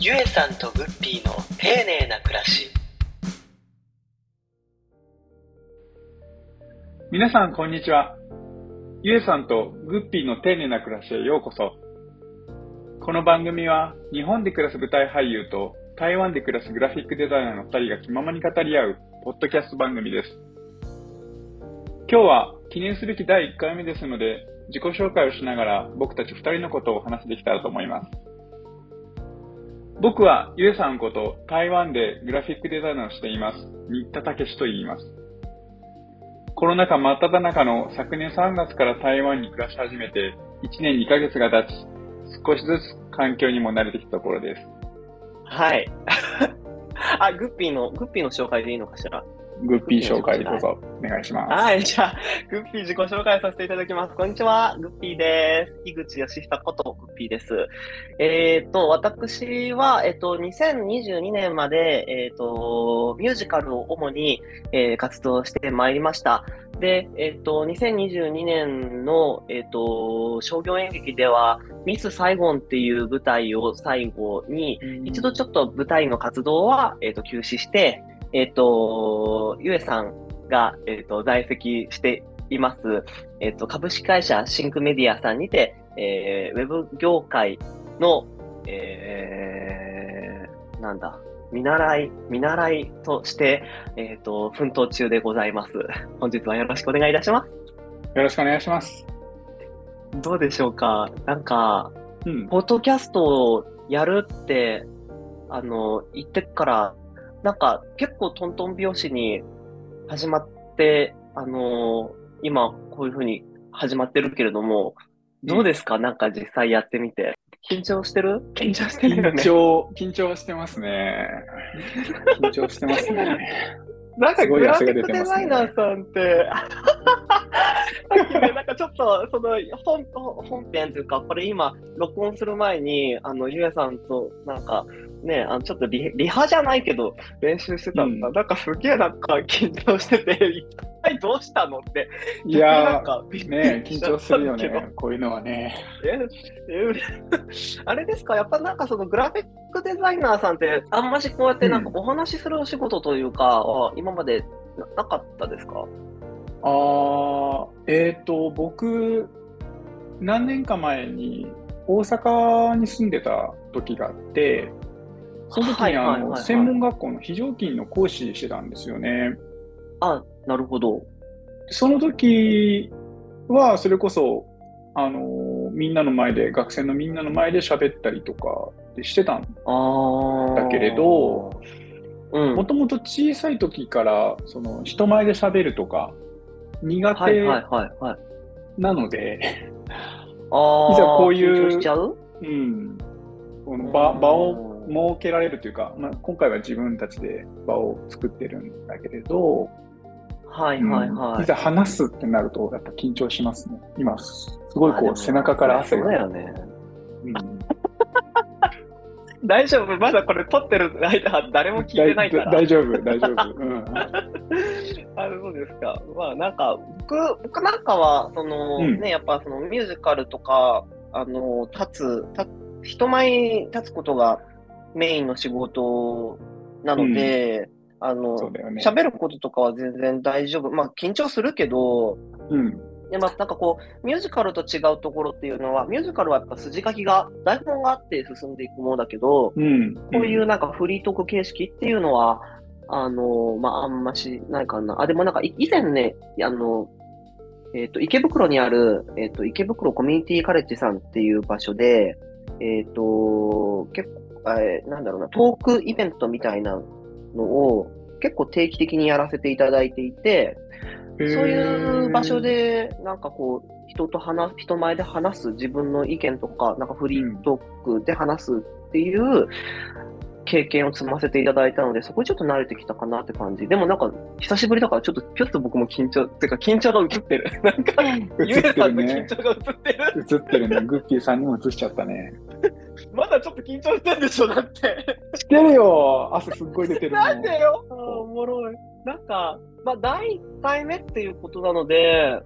ゆえさんとグッピーの丁寧な暮らし皆さん、こんにちは。ゆえさんとグッピーの丁寧な暮らしへようこそ。この番組は、日本で暮らす舞台俳優と台湾で暮らすグラフィックデザイナーの2人が気ままに語り合う、ポッドキャスト番組です。今日は記念すべき第1回目ですので、自己紹介をしながら僕たち2人のことをお話しできたらと思います。僕はゆえさんこと台湾でグラフィックデザイナーをしています、新田武史と言います。コロナ禍真っ只中の昨年3月から台湾に暮らし始めて1年2ヶ月が経ち、少しずつ環境にも慣れてきたところです。はい。あ、グッピーの、グッピーの紹介でいいのかしら？グッピー紹介どうぞお願いします。はい、じゃあ、グッピー自己紹介させていただきます。こんにちは、グッピーです。井口義久ことグッピーです。えっ、と、私は、えっ、と、2022年まで、えっ、と、ミュージカルを主に、えー活動してまいりました。で、えっ、と、2022年の、えっ、と、商業演劇では、ミス・サイゴンっていう舞台を最後に、一度ちょっと舞台の活動は、えっと休止して、えっ、と、ゆえさんが、えっと在籍しています、えっと株式会社シンクメディアさんにて、えーウェブ業界の、えーなんだ、見習い、見習いとして、えっ、と、奮闘中でございます。本日はよろしくお願いいたします。よろしくお願いします。どうでしょうか？なんか、うん。ポッドキャストをやるって、あの、言ってから、なんか結構トントン拍子に始まって、あの、今こういうふうに始まってるけれども、どうですか、なんか実際やってみて。緊張してる？緊張してるよ緊ね。張、緊張してますね。緊張してますね。なんかグラフィックデザイナーさんって、さっきね、なんかちょっと、その本、本編というか、これ今、録音する前に、あの、ゆえさんと、なんか、ね、あの、ちょっとリリハじゃないけど、練習してたんだ。うんなんかすげえなんか緊張してて、一体どうしたのって。いやなんかびっー、くね緊張するよね。こういうのはね。ええ あれですか、やっぱなんかそのグラフィックデザイナーさんって、あんましこうやってなんかお話しするお仕事というか、は今までななかったですか？あー、えっ、と、僕、何年か前に大阪に住んでた時があって、その時には専門学校の非常勤の講師してたんですよね。あ、なるほど。その時は、それこそ、あのみんなの前で、学生のみんなの前で喋ったりとかしてたんああ。だけれど、うん。もともと小さい時から、その人前で喋るとか、苦手。なので、ああ。いざこういうう？うん、この場うん場を設けられるというか、まあ、今回は自分たちで場を作ってるんだけれど、はいはいはい。うんいざ話すってなると、やっぱ緊張しますね。今、すすごいこう背中から汗が。そうだよね。うん 大丈夫？まだこれ撮ってる間、誰も聞いてないから。だ大丈夫、大丈夫。うん あそうですか。まあなんか、僕、僕なんかは、その、うんね、やっぱそのミュージカルとか、あの、立つ、立人前に立つことがメインの仕事なので、あのそう、だよね。喋、ることとかは全然大丈夫。まあ緊張するけど、うん。でまあ、なんかこう、ミュージカルと違うところっていうのは、ミュージカルはやっぱ筋書きが、台本があって進んでいくものだけど、うん。こういうなんかフリートーク形式っていうのは、あの、まあ、あんましないかな。あ、でもなんかい以前ね、あの、えっ、と、池袋にある、えっ、と、池袋コミュニティカレッジさんっていう場所で、えっ、と、結構、えーなんだろうな、トークイベントみたいなのを結構定期的にやらせていただいていて、そういう場所、で、なんかこう、人と話す、人前で話す自分の意見とか、なんかフリートークで話すっていう経験を積ませていただいたので、そこにちょっと慣れてきたかなって感じ。でもなんか、久しぶりだからちょっと、ぴょっと僕も緊張、っていうか緊張が映ってる。なんか、ゆえさんの緊張が映ってる。映ってるね。グッピーさんにも映しちゃったね。まだちょっと緊張してるでしょ、だって。してるよ。汗すっごい出てるなんでよ。おもろい。なんか、まあ、第1回目っていうことなので、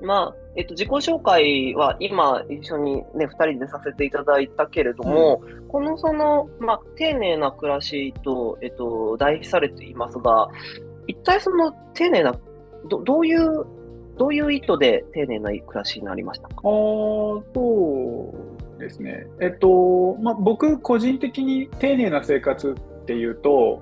まあ、えっと、自己紹介は今一緒にね、二人でさせていただいたけれども、うん、このその、まあ、丁寧な暮らしと、えっと、題されていますが、一体その丁寧な、どどういう、どういう意図で丁寧な暮らしになりましたか？あそうですね。えっと、まあ、僕個人的に丁寧な生活っていうと、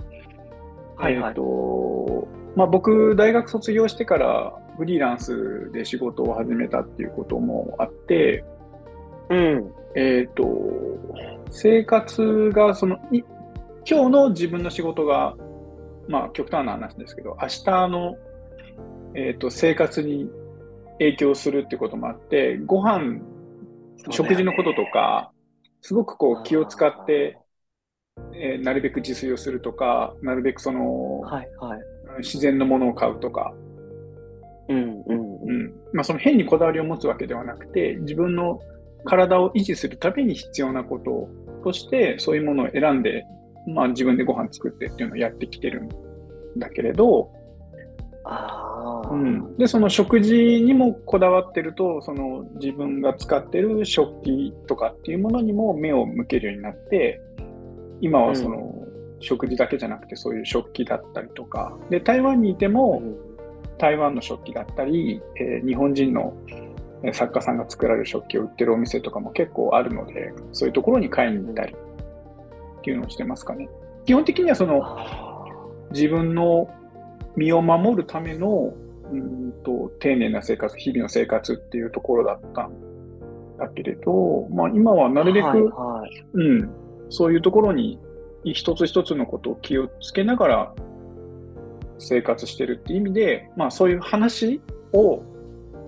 はいはい、えっと、まあ、僕、大学卒業してからフリーランスで仕事を始めたっていうこともあって、うん。えっ、と、生活が、その、今日の自分の仕事が、まあ、極端な話ですけど、明日の、えっ、と、生活に影響するっていうこともあって、ご飯、食事のこととか、すごくこう気を使って、えー、なるべく自炊をするとか、なるべくその、はいはい、自然のものを買うとか、うんうんうん。まあ、その変にこだわりを持つわけではなくて、自分の体を維持するために必要なこととして、そういうものを選んで、まあ、自分でご飯作ってっていうのをやってきてるんだけれど、あうん、でその食事にもこだわってるとその自分が使ってる食器とかっていうものにも目を向けるようになって今はその、うん、食事だけじゃなくてそういう食器だったりとか。で台湾にいても、うん台湾の食器だったり、えー、日本人の作家さんが作られる食器を売ってるお店とかも結構あるので、そういうところに買いに行ったりっていうのをしてますかね。基本的にはその自分の身を守るためのうんと丁寧な生活、日々の生活っていうところだったんだけれど、まあ、今はなるべく、はいはい、うん、そういうところに一つ一つのことを気をつけながら生活してるっていう意味で、まあそういう話を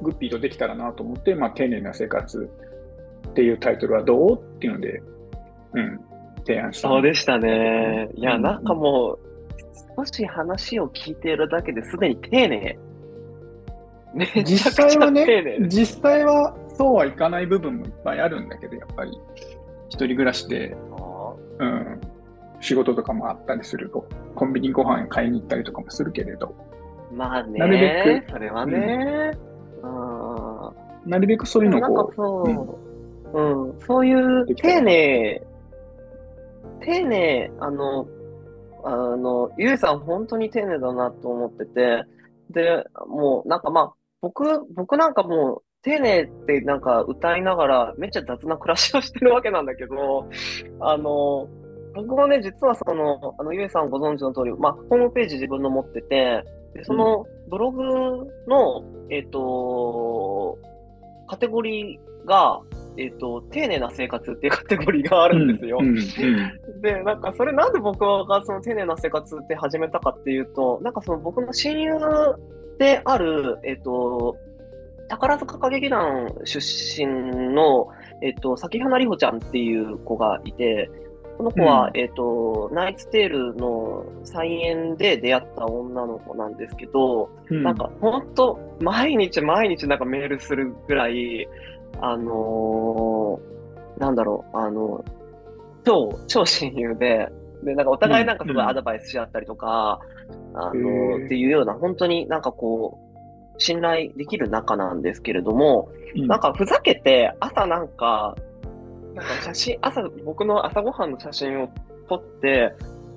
グッピーとできたらなと思って、まあ丁寧な生活っていうタイトルはどうっていうので、うん、提案した。そうでしたね。いや、なんかもう、少し話を聞いているだけですでに 丁寧。実際はね、実際はそうはいかない部分もいっぱいあるんだけど、やっぱり、一人暮らしで、うん、仕事とかもあったりすると、コンビニご飯買いに行ったりとかもするけれど。まあね、なるべく、それはね、うん、なるべくそういうのをこう、うん、うん、そういう丁寧、丁寧、あの、あの、ゆうさん本当に丁寧だなと思ってて、で、もうなんかまあ、僕、僕なんかもう、丁寧ってなんか歌いながらめっちゃ雑な暮らしをしてるわけなんだけど、あの、僕もね、実はその、あの、ゆえさんご存知の通り、まあ、ホームページ自分の持ってて、でそのブログの、えっ、ー、と、カテゴリーが、えっ、ー、と、丁寧な生活っていうカテゴリーがあるんですよ。うんうんうん、で、なんかそれなんで僕がその丁寧な生活って始めたかっていうと、なんかその僕の親友である、えっ、ー、と、宝塚歌劇団出身の、えっ、と、崎花里穂ちゃんっていう子がいて、この子は、うん、えっ、ー、と、ナイツテールの菜園で出会った女の子なんですけど、うん、なんか本当、毎日毎日なんかメールするぐらい、あのー、なんだろう、あの、超、超親友で、で、なんかお互いなんかすごいアドバイスし合ったりとか、うん、あの、っていうような、本当になんかこう、信頼できる仲なんですけれども、なんかふざけて朝なんかなんか写真、朝、僕の朝ごはんの写真を撮って、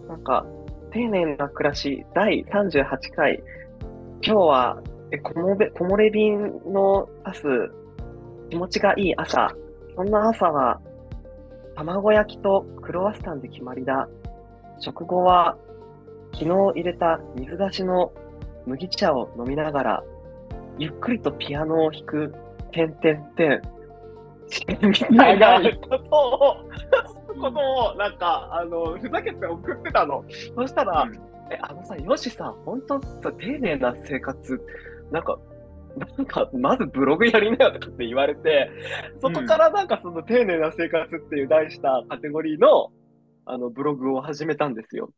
なんか、丁寧な暮らし第38回、今日はえ木漏れ木漏れ便の刺す気持ちがいい朝、そんな朝は、卵焼きとクロワッサンで決まりだ。食後は、昨日入れた水出しの麦茶を飲みながら、ゆっくりとピアノを弾く、てんてんてん。みたいなことを、ことを、なんか、あの、ふざけて送ってたの。そしたら、うん、え、あのさ、よしさ、本当さ、丁寧な生活、なんか、なんか、まずブログやりなよとかって言われて、そこからなんかその丁寧な生活っていう題したカテゴリーの、あの、ブログを始めたんですよ。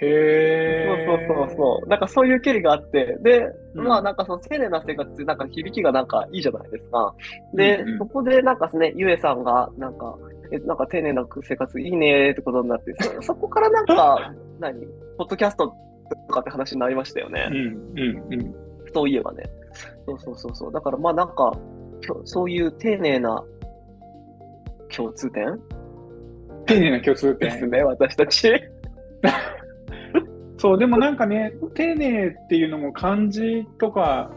へえ。そうそうそうそう。なんかそういう経緯があって、で、うん、まあなんかその丁寧な生活ってなんか響きがなんかいいじゃないですか。で、うんうん、そこでなんかですね、ゆえさんがなんか、え、なんか丁寧な生活いいねってことになって、そそこからなんか、何？ポッドキャストとかって話になりましたよね。うん、うん、うん。そういえばね。そうそうそうそう。だからまあなんか、そういう丁寧な共通点？丁寧な共通点。ですね、私たち。そう、でもなんかね、丁寧っていうのも漢字とか、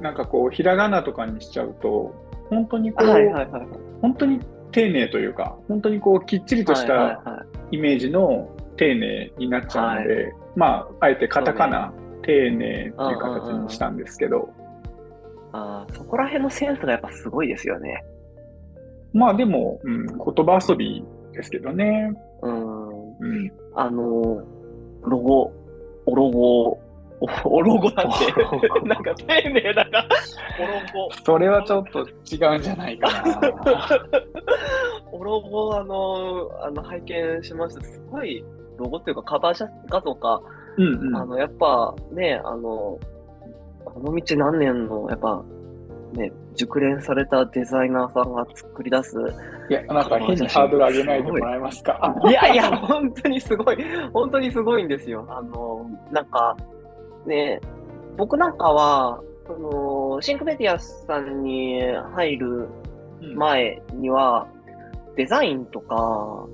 なんかこう、ひらがなとかにしちゃうと、本当にこう、はいはいはい。本当に丁寧というか、本当にこう、きっちりとしはいたはいはいイメージの丁寧になっちゃうので、まあ、あえてカタカナ、丁寧っていう形にしたんですけど、あーそこら辺のセンスがやっぱすごいですよね。まあでも、うん、言葉遊びですけどね。うん。うん、あの、ロゴ、おロゴ、おおロゴなんて、なんか丁寧だな、おロゴ。それはちょっと違うんじゃないかな。おロゴ、あの、あの拝見しました。すごい、ロゴっていうかカバー写画像か、うんうんあの、やっぱね、あの、この道何年の、やっぱ、ね、熟練されたデザイナーさんが作り出す。いや、なんか変にハードル上げないでもらえますか？いやいや、本当にすごい、本当にすごいんですよ。あの、なんか、ね、僕なんかは、その、シンクメディアスさんに入るうん前には、デザインとか、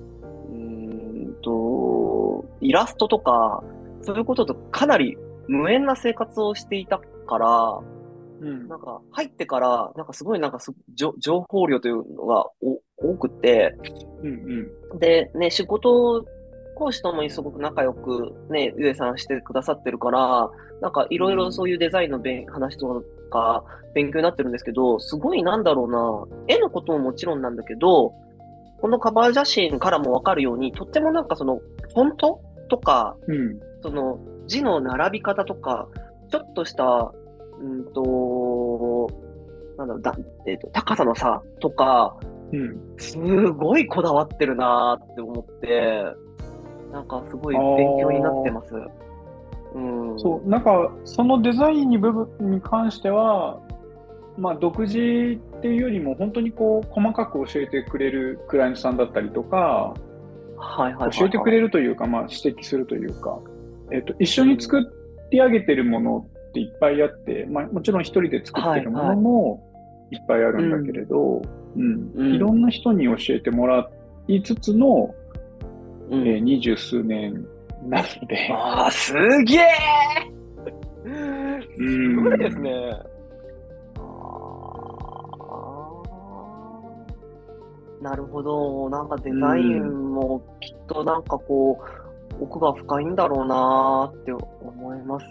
うーんと、イラストとか、そういうこととかなり無縁な生活をしていたから、うん。なんか入ってから、なんかすごいなんかす情情報量というのがお多くて、うんうん。で、ね、仕事、講師ともにすごく仲良くね、ゆえさんしてくださってるから、なんかいろいろそういうデザインの勉話とか勉強になってるんですけど、すごいなんだろうな、絵のことももちろんなんだけど、このカバー写真からもわかるように、とってもなんかその、フォントとか、うん。その字の並び方とか、ちょっとした、うんと、なんだろう、だえっ、と、高さの差とか、うんすごいこだわってるなーって思って、なんかすごい勉強になってます。うん。そう、なんか、そのデザインに部分に関しては、まあ、独自っていうよりも、本当にこう、細かく教えてくれるクライアントさんだったりとか、はいはいはい、はい。教えてくれるというか、まあ、指摘するというか、えっと、一緒に作り上げてるものっていっぱいあって、まあ、もちろん一人で作ってるものもいっぱいあるんだけれど、いろんな人に教えてもらいつつの、うん。えー二十数年なので、ああ、すげえ！うん。すごいですね。なるほど。なんかデザインもきっとなんかこう、奥が深いんだろうなーって思います。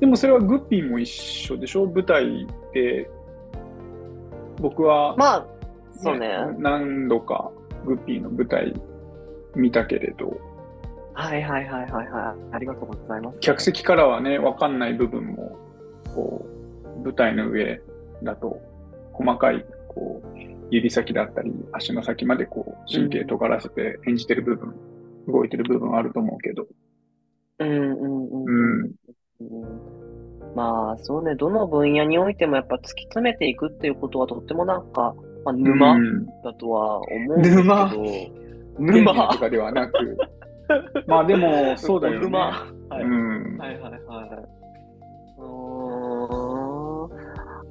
でもそれはグッピーも一緒でしょ？舞台で、僕は、まあ、そうね。何度かグッピーの舞台見たけれど、はいはいはいはいはい。ありがとうございます。客席からはね、わかんない部分も、こう、舞台の上だと、細かい、こう、指先だったり、足の先までこう、神経尖らせて演じてる部分、動いてる部分あると思うけど、うんうんうん。うん、うんまあ、そうね、どの分野においてもやっぱ突き詰めていくっていうことはとってもなんか、まあ、沼うんだとは思うんですけど、沼？沼？丁寧とかではなく、まあでも、そうだよね。沼。はい。うん。はいはいはい。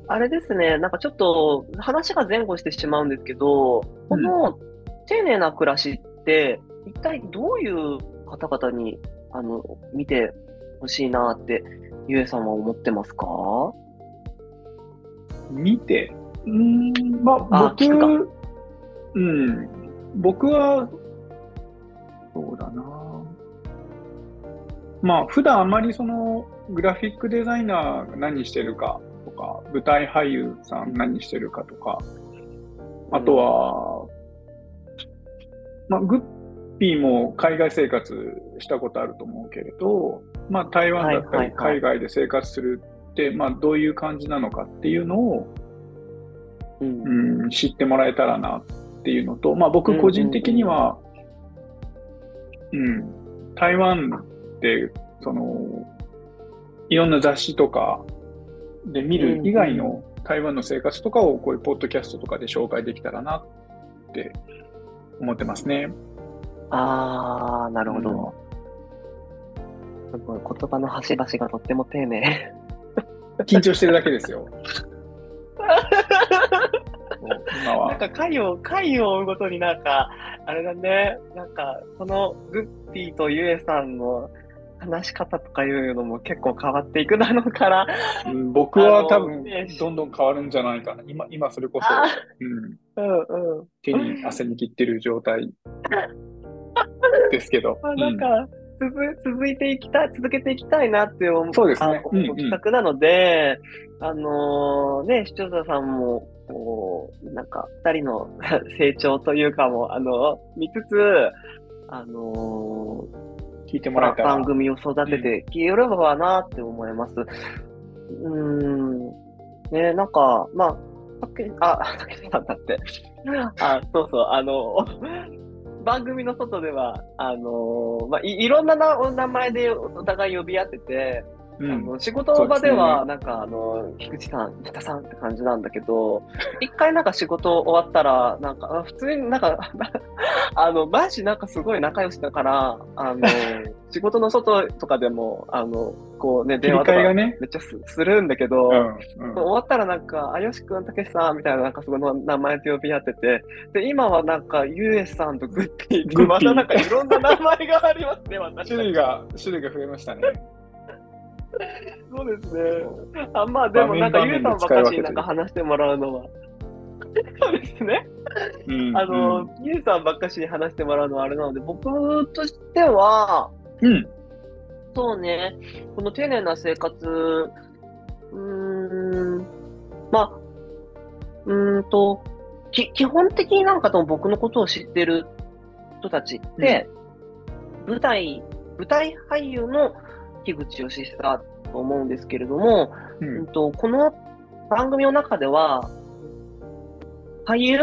あれですね、なんかちょっと話が前後してしまうんですけど、この丁寧な暮らしって、一体どういう方々にあの見てほしいなって、ゆえさんは思ってますか？見て、うーん、まあ、僕うん、僕は、そうだな。まあ、普段あまりその、グラフィックデザイナーが何してるかとか、舞台俳優さん何してるかとか、あとは、まあ、グッピーも海外生活したことあると思うけれど、まあ、台湾だったり海外で生活するって、まあ、どういう感じなのかっていうのを、うん。うん、知ってもらえたらなっていうのと、まあ、僕個人的には、うん、台湾って、その、いろんな雑誌とかで見る以外の台湾の生活とかをこういうポッドキャストとかで紹介できたらなって思ってますね。あー、なるほど。すごい言葉の端々がとっても丁寧。緊張してるだけですよ。今は。なんか回を、回を追うごとになんか、あれだね、なんか、そのグッピーとゆえさんの話し方とかいうのも結構変わっていくだろうから。うん僕は多分どんどん変わるんじゃないかな。今、今それこそ、あうん、うんうん。手に汗握ってる状態ですけど。まあ、うんなんか、続続いていきたい、続けていきたいなって思うそうですねあうんうん企画なので、あのね、視聴者さんも、こう、なんか、二人の 成長というかも、あの、見つつ、あの聞いてもらえたら。番組を育てていければなって思います。うーん。ね、なんか、まあ、あ、たけさんだって。あ、そうそう、あの、番組の外では、あの、まあ、いいろんなお名前でお互い呼び合ってて、うん仕事場では、なんか、あの、菊池さん、北さんって感じなんだけど、一回なんか仕事終わったら、なんか、あ普通になんか、あの、マジなんかすごい仲良しだから、あの、仕事の外とかでも、あの、こうね、電話とか。めっちゃすするんだけど、うんうん終わったらなんか、あよしくん、たけしさんみたいな、なんかその名前で呼び合ってて、で、今はなんか、ゆえさんとグッピーと、グッピーまたなんかいろんな名前がありますね、私。種類が、種類が増えましたね。そうですね。あまあでもなんか、ゆえさんばっかしになんか話してもらうのは。そ うですね。うんあの、ゆえさんばっかしに話してもらうのはあれなので、僕としては、うん。そうね、この丁寧な生活、うーん、まあ、うーんと、き基本的になんかとも僕のことを知ってる人たちって、舞台、舞台俳優の樋口義久だと思うんですけれども、ううんんと、この番組の中では、俳優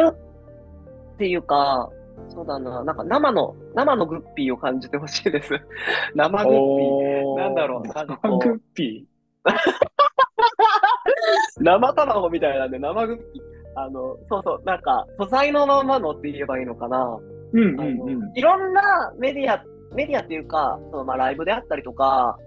っていうか、そうだな、なんか生の、生のグッピーを感じてほしいです。生グッピー。なんだろうなんかこうグッピ 生卵みたいなんで、生グッピー。あの、そうそう、なんか、素材のままのって言えばいいのかな。ー。うんうんうん。いろんなメディア、メディアっていうか、そのまあライブであったりとか、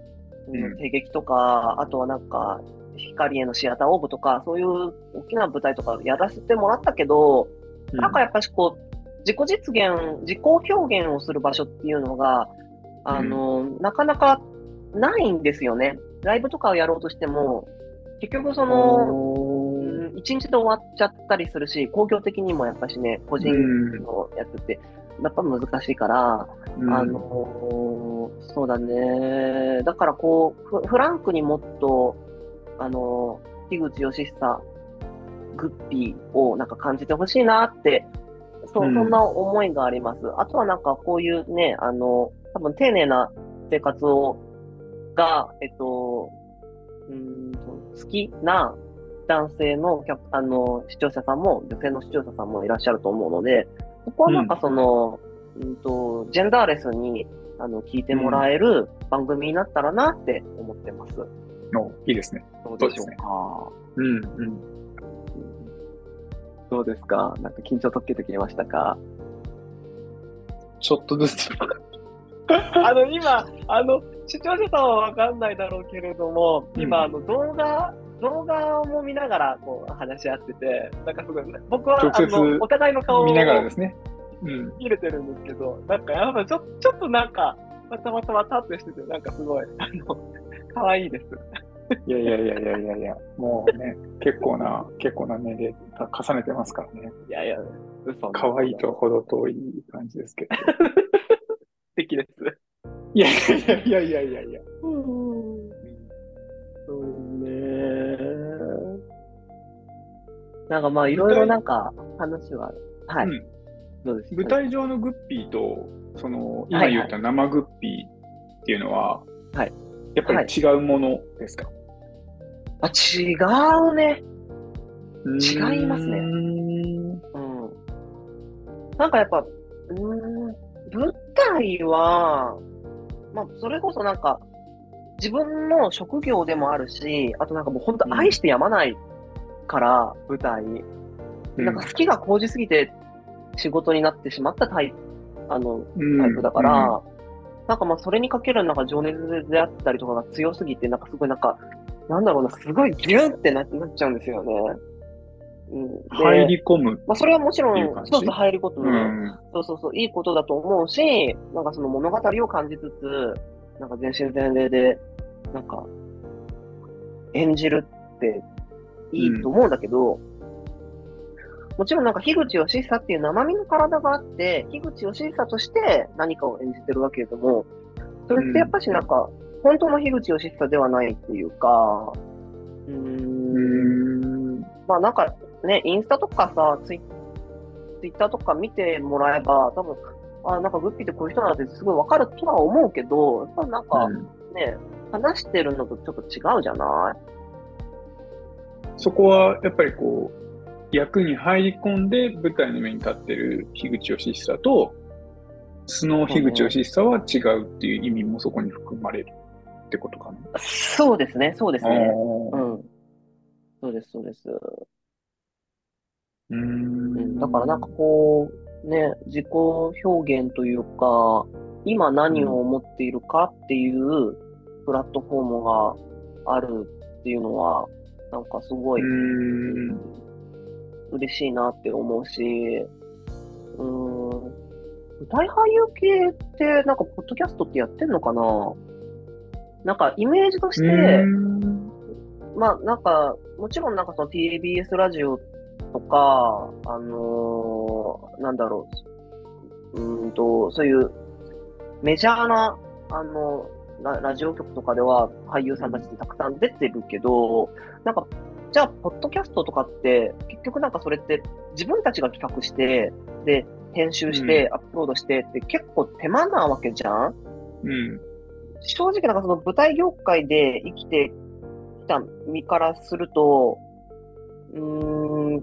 うん。帝劇とか、あとはなんか、光へのシアターオーブとか、そういう大きな舞台とかやらせてもらったけど、なんかやっぱしこう、自己実現、自己表現をする場所っていうのが、あの、なかなかないんですよね。ライブとかをやろうとしても、結局その、一日で終わっちゃったりするし、工業的にもやっぱしね、個人のやつって、やっぱ難しいから、うんあのーそうだね。だからこう、フフランクにもっと、あのー、樋口義久、グッピーをなんか感じてほしいなって、そうんそんな思いがあります。あとはなんかこういうね、あの、多分丁寧な生活を、が、えっと、うーんと好きな男性のあの視聴者さんも、女性の視聴者さんもいらっしゃると思うので、そこはなんかその、うんと、ジェンダーレスにあの聞いてもらえる番組になったらなって思ってます。のいいですね。どうでしょうか？うんうん。どうですか？なんか緊張解けてきましたか？ちょっとずつ。あの、今、あの、視聴者さんはわかんないだろうけれども、うん今、あの、動画、動画も見ながら、こう、話し合ってて、なんかすごい、僕は、直接あの、お互いの顔を見ながらですね。うん。見れてるんですけど、なんかやっぱちょちょっとなんか、わたわたわたってしてて、なんかすごい、あの、可愛いです。いやいやいやいやいやいや、もうね、結構な、結構な年齢重ねてますからね。いやいや、嘘。可愛いと程遠い感じですけど。素敵です。いやいやいやいやいやいや。なんかまあ、いろいろなんか話は、はい。うん。どうです舞台上のグッピーと、その、今はいはい言った生グッピーっていうのは、はい。やっぱり違うものですか、あ、違うね。違いますね。うーん。うん。なんかやっぱ、うーん、舞台は、まあ、それこそなんか、自分の職業でもあるし、あとなんかもう本当愛してやまないから、舞台。なんか好きが高じすぎて仕事になってしまったタイプ、あの、うんタイプだから、なんかまあそれにかけるなんか情熱であったりとかが強すぎて、なんかすごいなんか、なんだろうな、すごいギュンってななっちゃうんですよね。うん、で入り込む。まあ、それはもちろんそうそう、入り込む、うん。そうそうそう、いいことだと思うし、なんかその物語を感じつつ、なんか全身全霊で、なんか、演じるっていいと思うんだけど、もちろんなんか樋口義久っていう生身の体があって、樋口義久として何かを演じてるわけれども、それってやっぱしなんか、本当の樋口義久ではないっていうか、うー、うんん。まあなんかね、インスタとかさ、ツイツイッターとか見てもらえば、多分、あ、なんかグッピーってこういう人なんてすごいわかるとは思うけど、やっぱなんかね、話してるのとちょっと違うじゃない？そこはやっぱりこう、役に入り込んで舞台の上に立ってる樋口義久と、素の樋口義久は違うっていう意味もそこに含まれるってことかな。そうですね、そうですあね。ーうん。そうです、そうです。うん。だからなんかこう、ね、自己表現というか、今何を思っているかっていうプラットフォームがあるっていうのは、なんかすごい。嬉しいなって思うし、うーん、舞台俳優系ってなんかポッドキャストってやってんのかな？なんかイメージとして、まあなんか、もちろんなんかその TBS ラジオとか、あのーなんだろう、うーんと、そういうメジャーな、あの、ララジオ局とかでは俳優さんたちってたくさん出てるけど、なんか、じゃあ、ポッドキャストとかって、結局なんかそれって自分たちが企画して、で、編集して、アップロードしてって結構手間なわけじゃん？うん。正直なんかその舞台業界で生きてきた身からすると、うーん、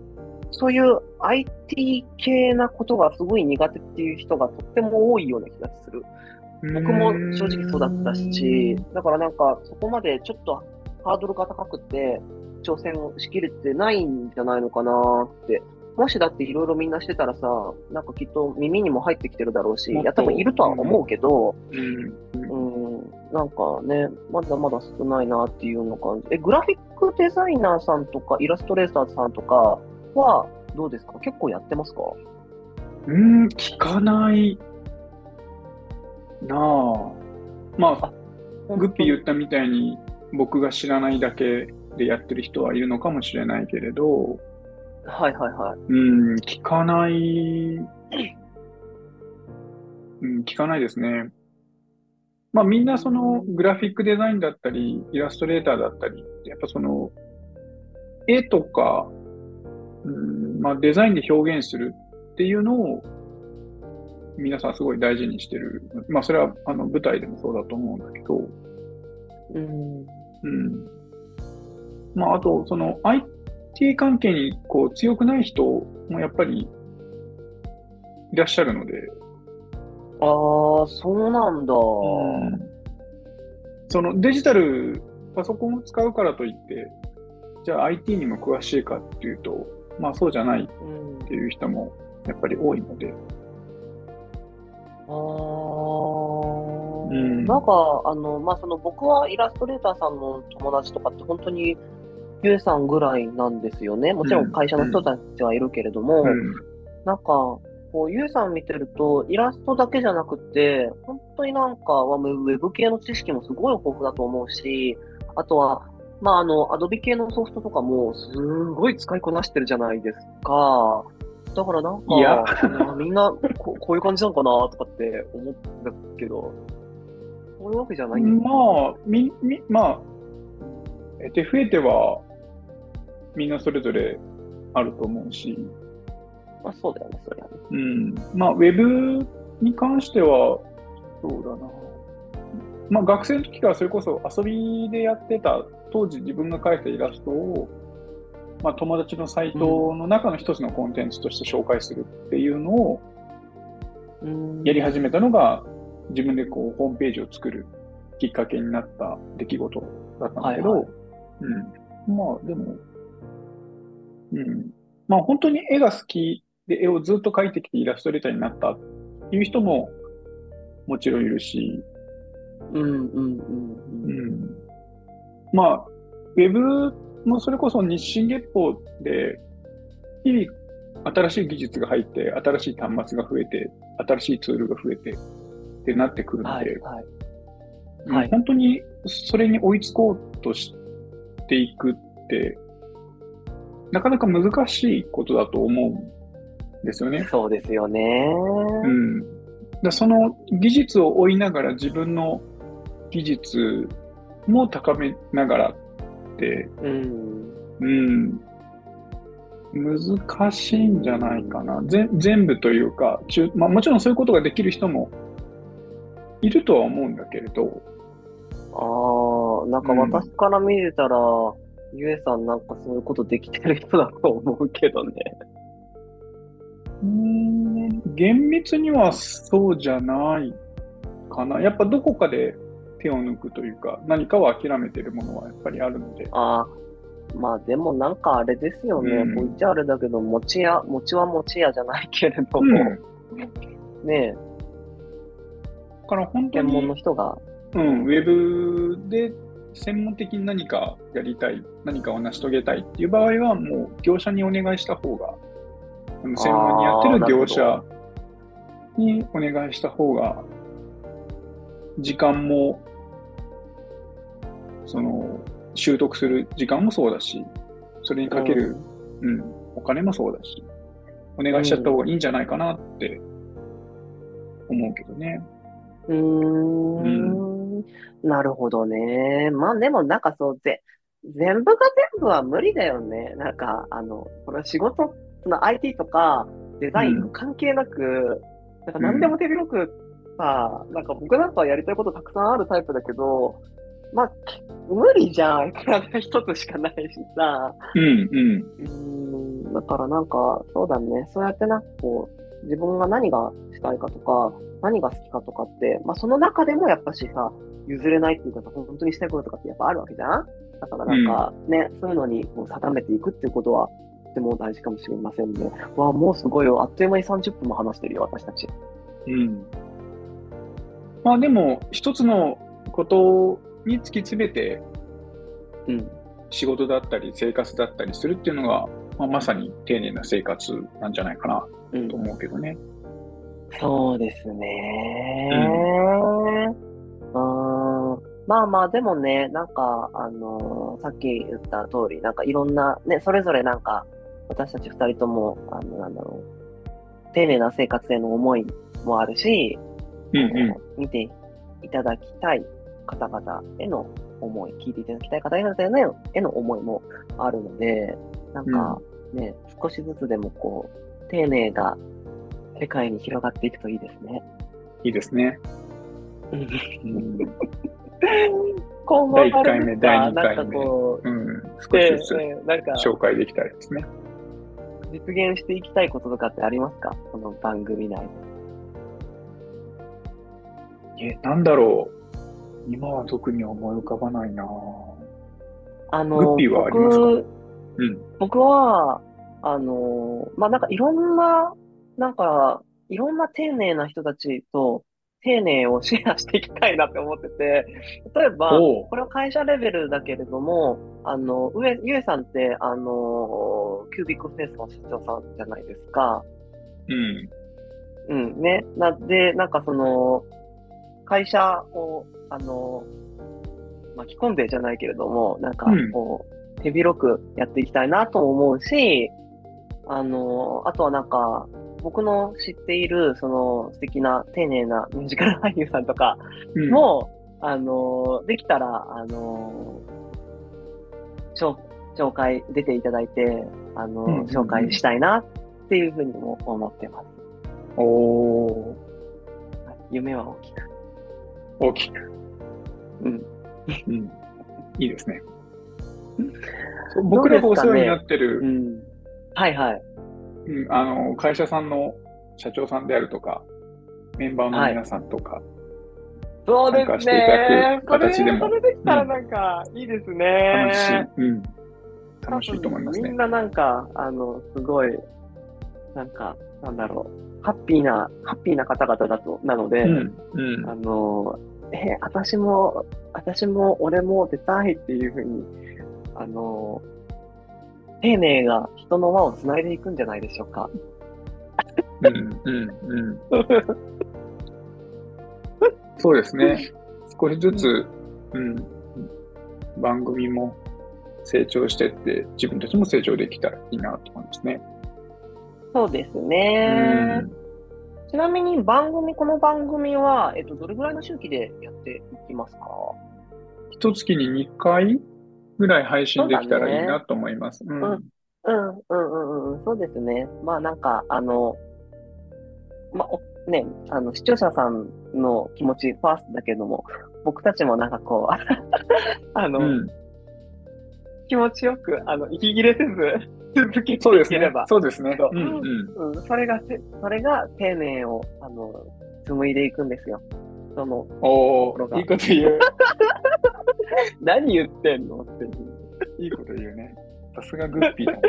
そういう IT 系なことがすごい苦手っていう人がとっても多いような気がする。僕も正直そうだったし、だからなんかそこまでちょっとハードルが高くて挑戦しきれてないんじゃないのかなって。もしだっていろいろみんなしてたらさ、なんかきっと耳にも入ってきてるだろうし、いや多分いるとは思うけど、うん。うん、なんかね、まだまだ少ないなっていうような感じ。え、グラフィックデザイナーさんとか、イラストレーターさんとかはどうですか？結構やってますか？うーん、聞かないなあ。まあ、グッピー言ったみたいに僕が知らないだけでやってる人はいるのかもしれないけれど、はいはいはい。うん、聞かない、うん、聞かないですね。まあみんなそのグラフィックデザインだったり、イラストレーターだったり、やっぱその絵とか、うん、まあデザインで表現するっていうのを皆さんすごい大事にしてる。まあそれはあの舞台でもそうだと思うんだけど、うん。うん。まあ、あと、その IT 関係にこう強くない人もやっぱりいらっしゃるので、ああ、そうなんだ。そのデジタル、パソコンを使うからといって、じゃあ IT にも詳しいかっていうと、まあそうじゃないうん。っていう人もやっぱり多いので、ああ、うんなんか、あの、まあ、その僕はイラストレーターさんの友達とかって本当に、ゆうさんぐらいなんですよね。もちろん会社の人たちはいるけれども、うんなんか、こうさん見てると、イラストだけじゃなくて、本当になんか、ウェブ系の知識もすごい豊富だと思うし、あとは、まあ、あの、アドビ系のソフトとかも、すごい使いこなしてるじゃないですか。だからなんか、いやうんみんなこ、こういう感じなのかなとかって思ったけど、そういうわけじゃないんだ。まあ、み、み、まあ、えて増えては、みんなそれぞれあると思うし、まあ、そうだよね、それはね。うん。まあ、ウェブに関しては、そうだな。まあ、学生の時からそれこそ遊びでやってた、当時自分が描いたイラストを、まあ、友達のサイトの中の一つのコンテンツとして紹介するっていうのをうんやり始めたのが、自分でこう、ホームページを作るきっかけになった出来事だったんだけど、はいはいうん。まあ、でも、うん。まあ、本当に絵が好きで絵をずっと描いてきてイラストレーターになったっていう人ももちろんいるし、うん、うん、うん。ううんん。まあ、ウェブもそれこそ日進月歩で、日々新しい技術が入って、新しい端末が増えて、新しいツールが増えてってなってくるので、はいはい、本当にそれに追いつこうとしていくって、なかなか難しいことだと思うんですよね。そうですよね。うん。だその技術を追いながら自分の技術も高めながらって、うん、うん、難しいんじゃないかな。ぜ全部というか中、まあ、もちろんそういうことができる人もいるとは思うんだけれど。ああ、なんか私から見てたら、うん、ゆえさんなんかそういうことできてる人だと思うけどね。うん、厳密にはそうじゃないかな。やっぱどこかで手を抜くというか、何かを諦めてるものはやっぱりあるので。ああ、まあでもなんかあれですよね。うん、こう言っちゃあれだけど、餅屋、餅は餅屋じゃないけれども、うん、ねえ。だから本当に。専門の人が。うん、ウェブで専門的に何かやりたい、何かを成し遂げたいっていう場合は、もう業者にお願いした方が、専門にやってる業者にお願いした方が、時間も、その、習得する時間もそうだし、それにかける、うん、うん、お金もそうだし、お願いしちゃった方がいいんじゃないかなって思うけどね。うーん、うん、なるほどね。まあでもなんかそうぜ、全部が全部は無理だよね。なんか、あの、この仕事、その IT とかデザイン関係なく、うん、なんか何でも手広くさ、なんか僕なんかやりたいことたくさんあるタイプだけど、まあ、無理じゃん。体一つしかないしさ。うんうん。うんだからなんか、そうだね。そうやってなんかこう、自分が何がしたいかとか、何が好きかとかって、まあその中でもやっぱしさ、譲れないっていうかさ、本当にしたいこととかってやっぱあるわけじゃんだからなんかね、うん、そういうのにこう定めていくっていうことは、とても大事かもしれませんね。わあ、もうすごいよ。あっという間に30分も話してるよ、私たち。うん。まあでも、一つのことに突き詰めて、うん、仕事だったり生活だったりするっていうのが、まあ、まさに丁寧な生活なんじゃないかなと思うけどね。うん、そうですね、うん、まあまあ、でもね、なんか、あのー、さっき言った通り、なんかいろんな、ね、それぞれなんか、私たち二人とも、あの、なんだろう、丁寧な生活への思いもあるし、うんうん、見ていただきたい方々への思い、聞いていただきたい方々への思いもあるので、なんかね、うん、少しずつでもこう、丁寧が世界に広がっていくといいですね。いいですね。今後第1回目、第2回目、うん、少しずつ紹介できたらですね。実現していきたいこととかってありますか？この番組内で。え、なんだろう。今は特に思い浮かばないなあの、グッピーはありますか？うん。僕は、あの、まあ、なんかいろんな、なんか、いろんな丁寧な人たちと、丁寧をシェアしていきたいなって思ってて、例えば、これは会社レベルだけれども、あの、上、ゆえさんって、あの、キュービックフェイスの社長さんじゃないですか。うん。うん、ね。なんで、なんかその、会社を、あの、巻き込んでじゃないけれども、なんか、こう、手広くやっていきたいなと思うし、あの、あとはなんか、僕の知っている、その素敵な丁寧なミュージカル俳優さんとかも、うん、あの、できたら、あの、紹紹介、出ていただいて、あの、うん、紹介したいなっていうふうにも思ってます。お夢は大きく。大きく。うん。うん。いいですね。僕らがお世話になってる、ねうん、はいはい。うん、あの、会社さんの社長さんであるとか、メンバーの皆さんとか、はい、そうですね。形でも。それできたらなんか、いいですね、楽しい。うん。楽しいと思いますね。みんななんか、あの、すごい、なんか、なんだろう、ハッピーな、ハッピーな方々だと、なので、うんうん、あの、え私も、私も、俺も出たいっていうふうにあの、丁寧が人の輪をつないでいくんじゃないでしょうか。うん、うん、うん。そうですね。少しずつ、うん、番組も成長してって、自分たちも成長できたらいいなと思いますね。そうですうね。ん。ちなみに番組、この番組は、えっと、どれぐらいの周期でやっていきますか？一月に2回ぐらい配信できたらいいなと思います。うん。うんうんうんうんうん、そうですね。まあなんか、あの、まあ、おね、あの、視聴者さんの気持ちファーストだけども、僕たちもなんかこう、あの、うん気持ちよく、あの、息切れせず、続けてそうですねいければ。。そうですねそう。うん、うん。うん、それがせ、それが丁寧を、あの、紡いでいくんですよ。その、おところがー、いいこと言う。何言ってんの？っていう。いいこと言うね。さすがグッピーだね。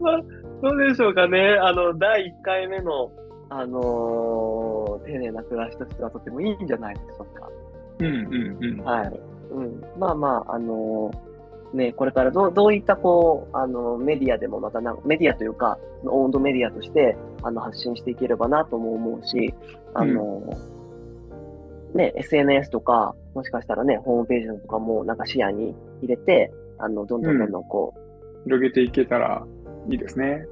どうでしょうかね。あの、第1回目の、あのー丁寧な暮らしとしてはとてもいいんじゃないでしょうか。うん、うん、うん。はい。うん。まあまあ、あのーね、これからどう、どういったこう、あの、メディアでもまたなんメディアというか、オウンドメディアとして、あの、発信していければなとも思うし、あのーね、SNS とか、もしかしたらね、ホームページとかもなんか視野に入れて、あの、どんどんどんどんこう、広げていけたらいいですね。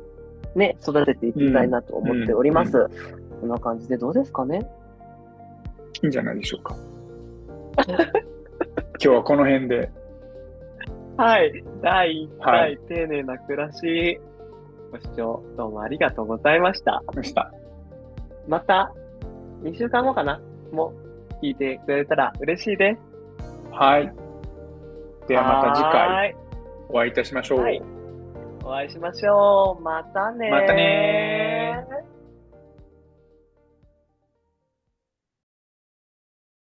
ね、育てていきたいなと思っております。こんな感じでどうですかね？いいんじゃないでしょうか。今日はこの辺で。はい。第1は回、い丁寧な暮らし、ご視聴どうもありがとうございました。ました。また、2週間後かなも聞いてくれたら嬉しいです。はい。ではまた次は回お会いいたしましょう。はいお会いしましょう。またねーまたねー。